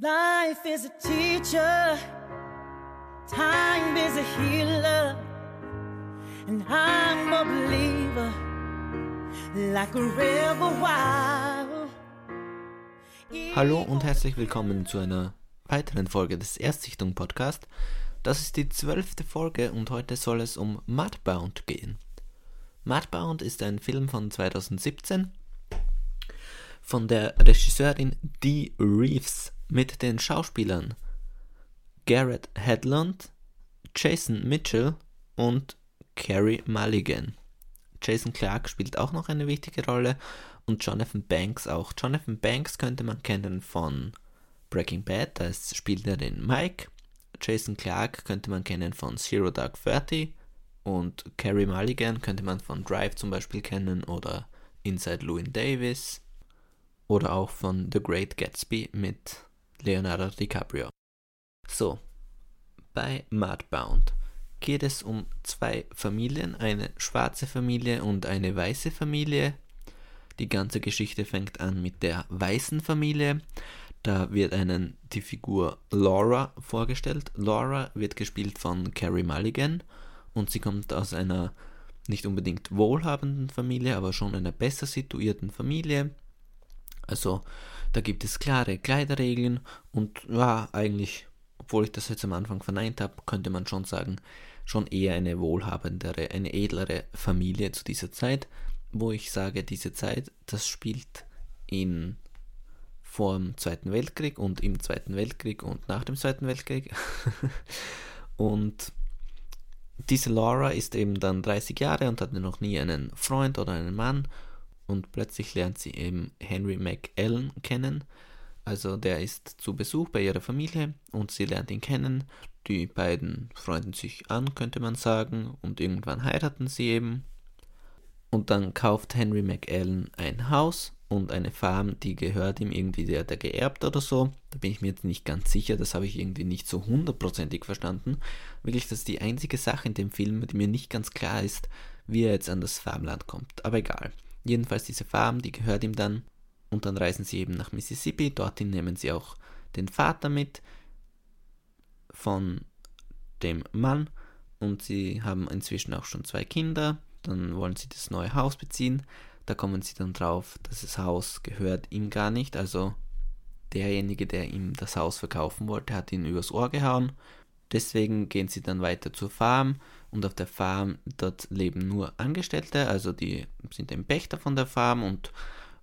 Life is a teacher, time is a healer, and I'm a believer, like a river wild. Hallo und herzlich willkommen zu einer weiteren Folge des Erstsichtung Podcast. Das ist die zwölfte Folge und heute soll es um Mudbound gehen. Mudbound ist ein Film von 2017 von der Regisseurin Dee Reeves mit den Schauspielern Garrett Hedlund, Jason Mitchell und Carrie Mulligan. Jason Clark spielt auch noch eine wichtige Rolle und Jonathan Banks auch. Jonathan Banks könnte man kennen von Breaking Bad, da spielt er den Mike. Jason Clark könnte man kennen von Zero Dark Thirty und Carrie Mulligan könnte man von Drive zum Beispiel kennen oder Inside Llewyn Davis oder auch von The Great Gatsby mit Leonardo DiCaprio. So, bei Mudbound geht es um zwei Familien, eine schwarze Familie und eine weiße Familie. Die ganze Geschichte fängt an mit der weißen Familie. Da wird einen die Figur Laura vorgestellt. Laura wird gespielt von Carrie Mulligan und sie kommt aus einer nicht unbedingt wohlhabenden Familie, aber schon einer besser situierten Familie. Also da gibt es klare Kleiderregeln und ja, eigentlich, obwohl ich das jetzt am Anfang verneint habe, könnte man schon sagen, schon eher eine wohlhabendere, eine edlere Familie zu dieser Zeit, wo ich sage, diese Zeit, das spielt in vor dem Zweiten Weltkrieg und im Zweiten Weltkrieg und nach dem Zweiten Weltkrieg. und diese Laura ist eben dann 30 Jahre und hatte noch nie einen Freund oder einen Mann und plötzlich lernt sie eben Henry McAllen kennen. Also der ist zu Besuch bei ihrer Familie und sie lernt ihn kennen. Die beiden freunden sich an, könnte man sagen, und irgendwann heiraten sie eben. Und dann kauft Henry McAllen ein Haus und eine Farm, die gehört ihm irgendwie, der hat er geerbt oder so. Da bin ich mir jetzt nicht ganz sicher, das habe ich irgendwie nicht so hundertprozentig verstanden. Wirklich, das ist die einzige Sache in dem Film, die mir nicht ganz klar ist, wie er jetzt an das Farmland kommt. Aber egal. Jedenfalls diese Farm, die gehört ihm dann. Und dann reisen sie eben nach Mississippi. Dorthin nehmen sie auch den Vater mit von dem Mann. Und sie haben inzwischen auch schon zwei Kinder. Dann wollen sie das neue Haus beziehen. Da kommen sie dann drauf, dass das Haus gehört ihm gar nicht. Also derjenige, der ihm das Haus verkaufen wollte, hat ihn übers Ohr gehauen. Deswegen gehen sie dann weiter zur Farm und auf der Farm, dort leben nur Angestellte, also die sind ein Pächter von der Farm und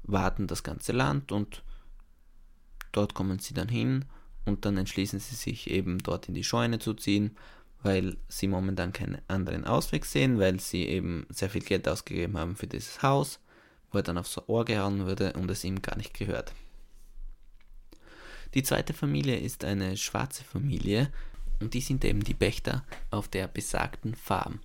warten das ganze Land und dort kommen sie dann hin und dann entschließen sie sich eben dort in die Scheune zu ziehen, weil sie momentan keinen anderen Ausweg sehen, weil sie eben sehr viel Geld ausgegeben haben für dieses Haus, wo er dann aufs Ohr gehauen würde und es ihm gar nicht gehört. Die zweite Familie ist eine schwarze Familie, und die sind eben die Pächter auf der besagten Farm.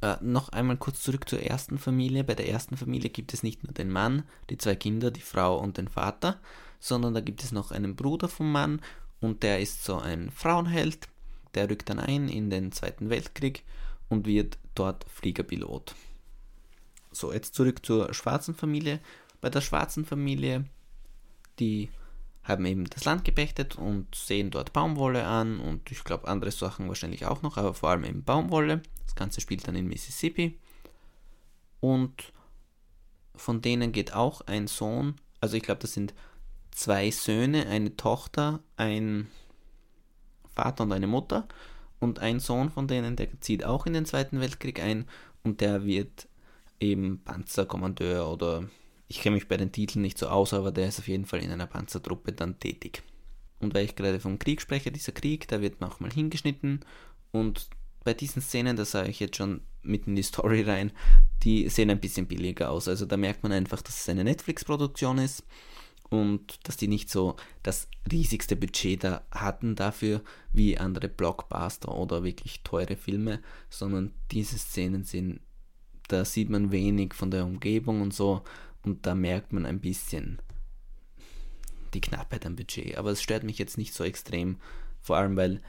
Äh, noch einmal kurz zurück zur ersten Familie. Bei der ersten Familie gibt es nicht nur den Mann, die zwei Kinder, die Frau und den Vater, sondern da gibt es noch einen Bruder vom Mann und der ist so ein Frauenheld. Der rückt dann ein in den Zweiten Weltkrieg und wird dort Fliegerpilot. So, jetzt zurück zur schwarzen Familie. Bei der schwarzen Familie, die haben eben das Land gepachtet und sehen dort Baumwolle an und ich glaube andere Sachen wahrscheinlich auch noch, aber vor allem eben Baumwolle. Das Ganze spielt dann in Mississippi. Und von denen geht auch ein Sohn, also ich glaube, das sind zwei Söhne, eine Tochter, ein Vater und eine Mutter. Und ein Sohn von denen, der zieht auch in den Zweiten Weltkrieg ein und der wird eben Panzerkommandeur oder ich kenne mich bei den Titeln nicht so aus, aber der ist auf jeden Fall in einer Panzertruppe dann tätig. Und weil ich gerade vom Krieg spreche, dieser Krieg, da wird nochmal hingeschnitten und bei diesen Szenen, da sage ich jetzt schon mitten in die Story rein, die sehen ein bisschen billiger aus. Also da merkt man einfach, dass es eine Netflix-Produktion ist und dass die nicht so das riesigste Budget da hatten dafür wie andere Blockbuster oder wirklich teure Filme, sondern diese Szenen sind, da sieht man wenig von der Umgebung und so und da merkt man ein bisschen die Knappheit am Budget. Aber es stört mich jetzt nicht so extrem, vor allem weil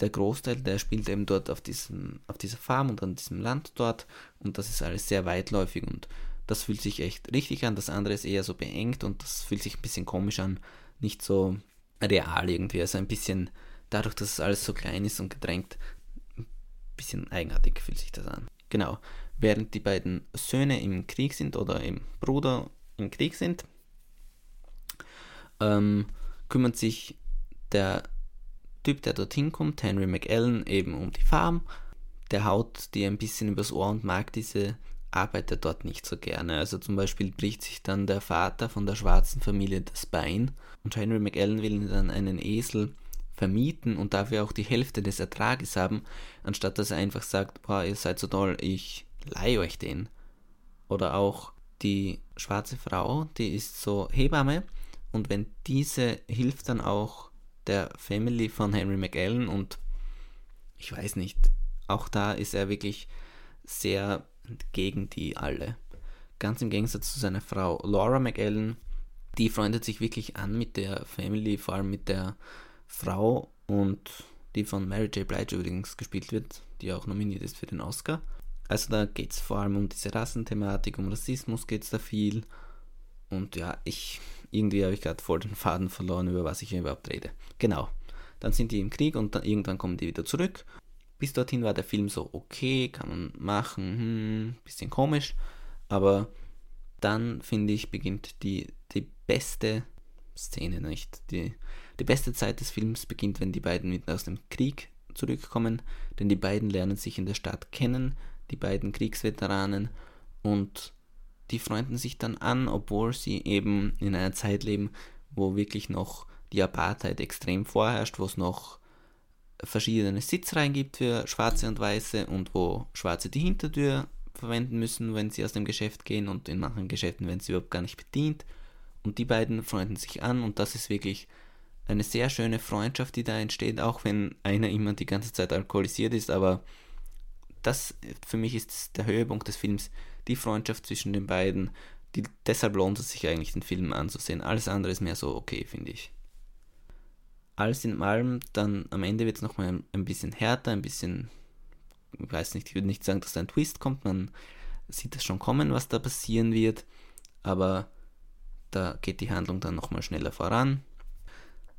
der Großteil, der spielt eben dort auf, diesem, auf dieser Farm und an diesem Land dort und das ist alles sehr weitläufig und das fühlt sich echt richtig an. Das andere ist eher so beengt und das fühlt sich ein bisschen komisch an. Nicht so real irgendwie. Also ein bisschen, dadurch, dass es alles so klein ist und gedrängt, ein bisschen eigenartig fühlt sich das an. Genau. Während die beiden Söhne im Krieg sind oder im Bruder im Krieg sind, ähm, kümmert sich der Typ, der dorthin kommt, Henry McAllen, eben um die Farm. Der haut die ein bisschen übers Ohr und mag diese Arbeit dort nicht so gerne. Also zum Beispiel bricht sich dann der Vater von der schwarzen Familie das Bein und Henry McAllen will dann einen Esel vermieten und dafür auch die Hälfte des Ertrages haben, anstatt dass er einfach sagt, boah, ihr seid so toll, ich leihe euch den. Oder auch die schwarze Frau, die ist so Hebamme und wenn diese hilft dann auch der Family von Henry McAllen und ich weiß nicht, auch da ist er wirklich sehr gegen die alle. Ganz im Gegensatz zu seiner Frau Laura McAllen, die freundet sich wirklich an mit der Family, vor allem mit der Frau und die von Mary J. Blige übrigens gespielt wird, die auch nominiert ist für den Oscar. Also da geht es vor allem um diese Rassenthematik, um Rassismus geht es da viel. Und ja, ich irgendwie habe ich gerade voll den Faden verloren, über was ich überhaupt rede. Genau. Dann sind die im Krieg und dann, irgendwann kommen die wieder zurück. Bis dorthin war der Film so okay, kann man machen, hm, bisschen komisch. Aber dann, finde ich, beginnt die, die beste Szene, nicht? Die, die beste Zeit des Films beginnt, wenn die beiden mit aus dem Krieg zurückkommen, denn die beiden lernen sich in der Stadt kennen, die beiden Kriegsveteranen, und die freunden sich dann an, obwohl sie eben in einer Zeit leben, wo wirklich noch die Apartheid extrem vorherrscht, wo es noch verschiedene Sitzreihen gibt für Schwarze und Weiße und wo Schwarze die Hintertür verwenden müssen, wenn sie aus dem Geschäft gehen und in manchen Geschäften werden sie überhaupt gar nicht bedient. Und die beiden freunden sich an und das ist wirklich eine sehr schöne Freundschaft, die da entsteht, auch wenn einer immer die ganze Zeit alkoholisiert ist, aber das für mich ist der Höhepunkt des Films, die Freundschaft zwischen den beiden. Die, deshalb lohnt es sich eigentlich, den Film anzusehen. Alles andere ist mehr so okay, finde ich. Alles in allem, dann am Ende wird es nochmal ein, ein bisschen härter, ein bisschen, ich weiß nicht, ich würde nicht sagen, dass da ein Twist kommt, man sieht das schon kommen, was da passieren wird, aber da geht die Handlung dann nochmal schneller voran.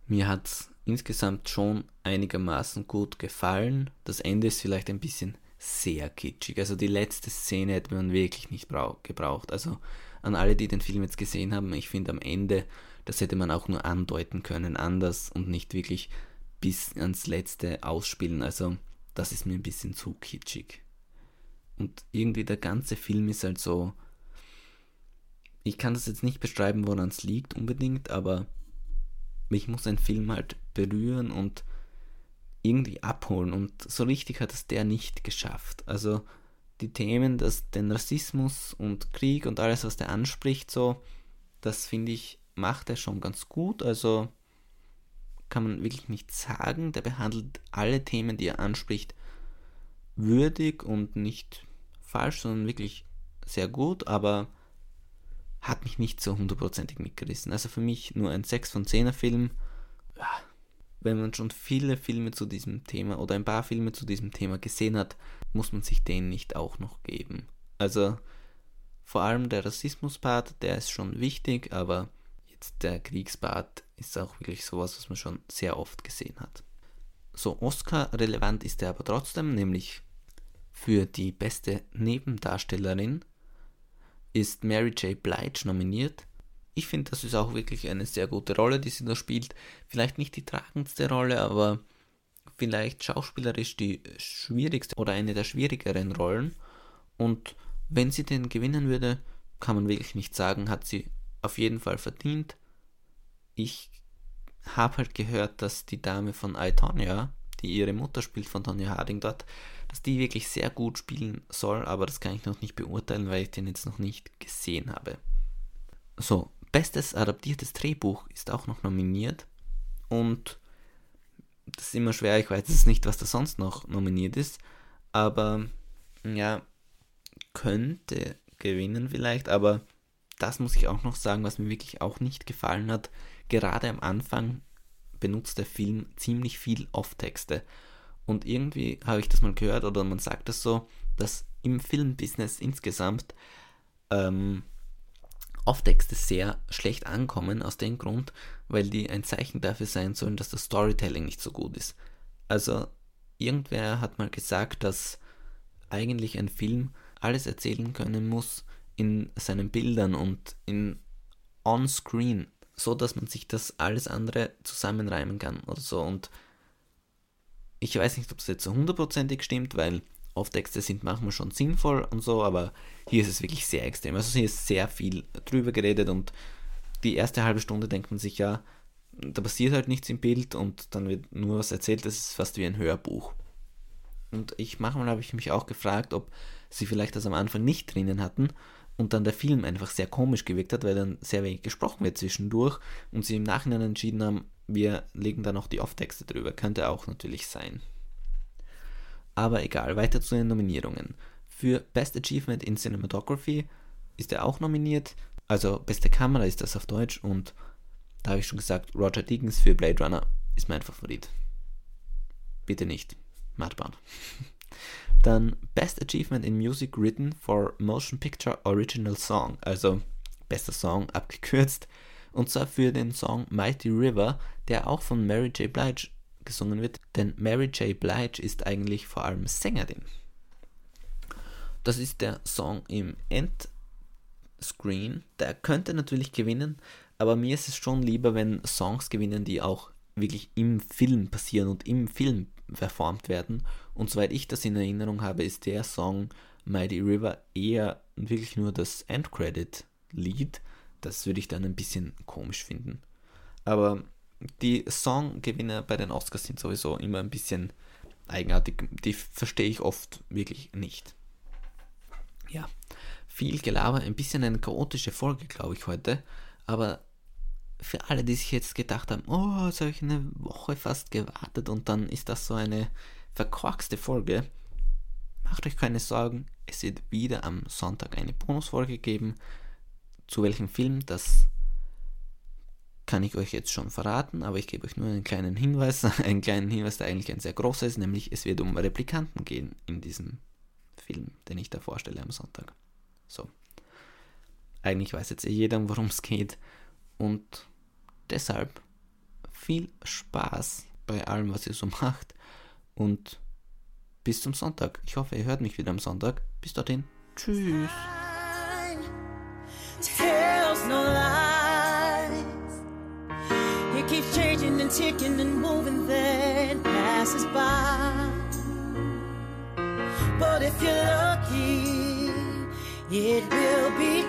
Mir hat es insgesamt schon einigermaßen gut gefallen. Das Ende ist vielleicht ein bisschen sehr kitschig. Also die letzte Szene hätte man wirklich nicht gebraucht. Also an alle, die den Film jetzt gesehen haben, ich finde am Ende, das hätte man auch nur andeuten können, anders und nicht wirklich bis ans letzte ausspielen. Also das ist mir ein bisschen zu kitschig. Und irgendwie der ganze Film ist halt so. Ich kann das jetzt nicht beschreiben, woran es liegt unbedingt, aber mich muss ein Film halt berühren und irgendwie abholen. Und so richtig hat es der nicht geschafft. Also die Themen, das, den Rassismus und Krieg und alles, was der anspricht, so, das finde ich, macht er schon ganz gut. Also kann man wirklich nicht sagen. Der behandelt alle Themen, die er anspricht, würdig und nicht falsch, sondern wirklich sehr gut, aber hat mich nicht so hundertprozentig mitgerissen. Also für mich nur ein 6 von 10er Film. Ja, wenn man schon viele Filme zu diesem Thema oder ein paar Filme zu diesem Thema gesehen hat, muss man sich den nicht auch noch geben. Also vor allem der Rassismus-Part, der ist schon wichtig, aber jetzt der Kriegspart ist auch wirklich sowas, was man schon sehr oft gesehen hat. So Oscar-relevant ist er aber trotzdem, nämlich für die beste Nebendarstellerin ist Mary J. Blige nominiert ich finde, das ist auch wirklich eine sehr gute Rolle, die sie da spielt. Vielleicht nicht die tragendste Rolle, aber vielleicht schauspielerisch die schwierigste oder eine der schwierigeren Rollen. Und wenn sie den gewinnen würde, kann man wirklich nicht sagen, hat sie auf jeden Fall verdient. Ich habe halt gehört, dass die Dame von I, die ihre Mutter spielt von Tonya Harding dort, dass die wirklich sehr gut spielen soll, aber das kann ich noch nicht beurteilen, weil ich den jetzt noch nicht gesehen habe. So, Bestes adaptiertes Drehbuch ist auch noch nominiert. Und das ist immer schwer, ich weiß jetzt nicht, was da sonst noch nominiert ist. Aber ja, könnte gewinnen vielleicht. Aber das muss ich auch noch sagen, was mir wirklich auch nicht gefallen hat. Gerade am Anfang benutzt der Film ziemlich viel Off-Texte. Und irgendwie habe ich das mal gehört, oder man sagt das so, dass im Filmbusiness insgesamt ähm, Off-Texte sehr schlecht ankommen, aus dem Grund, weil die ein Zeichen dafür sein sollen, dass das Storytelling nicht so gut ist. Also, irgendwer hat mal gesagt, dass eigentlich ein Film alles erzählen können muss in seinen Bildern und in on-screen, so dass man sich das alles andere zusammenreimen kann oder so. Und ich weiß nicht, ob es jetzt so hundertprozentig stimmt, weil Off-Texte sind manchmal schon sinnvoll und so, aber hier ist es wirklich sehr extrem. Also hier ist sehr viel drüber geredet und die erste halbe Stunde denkt man sich ja, da passiert halt nichts im Bild und dann wird nur was erzählt, das ist fast wie ein Hörbuch. Und ich manchmal habe ich mich auch gefragt, ob sie vielleicht das am Anfang nicht drinnen hatten und dann der Film einfach sehr komisch gewirkt hat, weil dann sehr wenig gesprochen wird zwischendurch und sie im Nachhinein entschieden haben, wir legen da noch die Off-Texte drüber. Könnte auch natürlich sein. Aber egal, weiter zu den Nominierungen. Für Best Achievement in Cinematography ist er auch nominiert. Also beste Kamera ist das auf Deutsch und da habe ich schon gesagt, Roger Deakins für Blade Runner ist mein Favorit. Bitte nicht. Mudbound. Dann Best Achievement in Music Written for Motion Picture Original Song, also bester Song abgekürzt. Und zwar für den Song Mighty River, der auch von Mary J. Blige gesungen wird, denn Mary J. Blige ist eigentlich vor allem Sängerin. Das ist der Song im Endscreen. Der könnte natürlich gewinnen, aber mir ist es schon lieber, wenn Songs gewinnen, die auch wirklich im Film passieren und im Film performt werden. Und soweit ich das in Erinnerung habe, ist der Song Mighty River eher wirklich nur das Endcredit-Lied. Das würde ich dann ein bisschen komisch finden. Aber die Songgewinner bei den Oscars sind sowieso immer ein bisschen eigenartig. Die verstehe ich oft wirklich nicht. Ja, viel Gelaber, ein bisschen eine chaotische Folge, glaube ich, heute. Aber für alle, die sich jetzt gedacht haben, oh, jetzt habe ich eine Woche fast gewartet und dann ist das so eine verkorkste Folge, macht euch keine Sorgen. Es wird wieder am Sonntag eine Bonusfolge geben. Zu welchem Film, das kann ich euch jetzt schon verraten, aber ich gebe euch nur einen kleinen Hinweis, einen kleinen Hinweis, der eigentlich ein sehr großer ist, nämlich es wird um Replikanten gehen in diesem Film, den ich da vorstelle am Sonntag. So. Eigentlich weiß jetzt eh jeder, worum es geht und deshalb viel Spaß bei allem, was ihr so macht und bis zum Sonntag. Ich hoffe, ihr hört mich wieder am Sonntag. Bis dorthin. Tschüss. And ticking and moving, then passes by. But if you're lucky, it will be.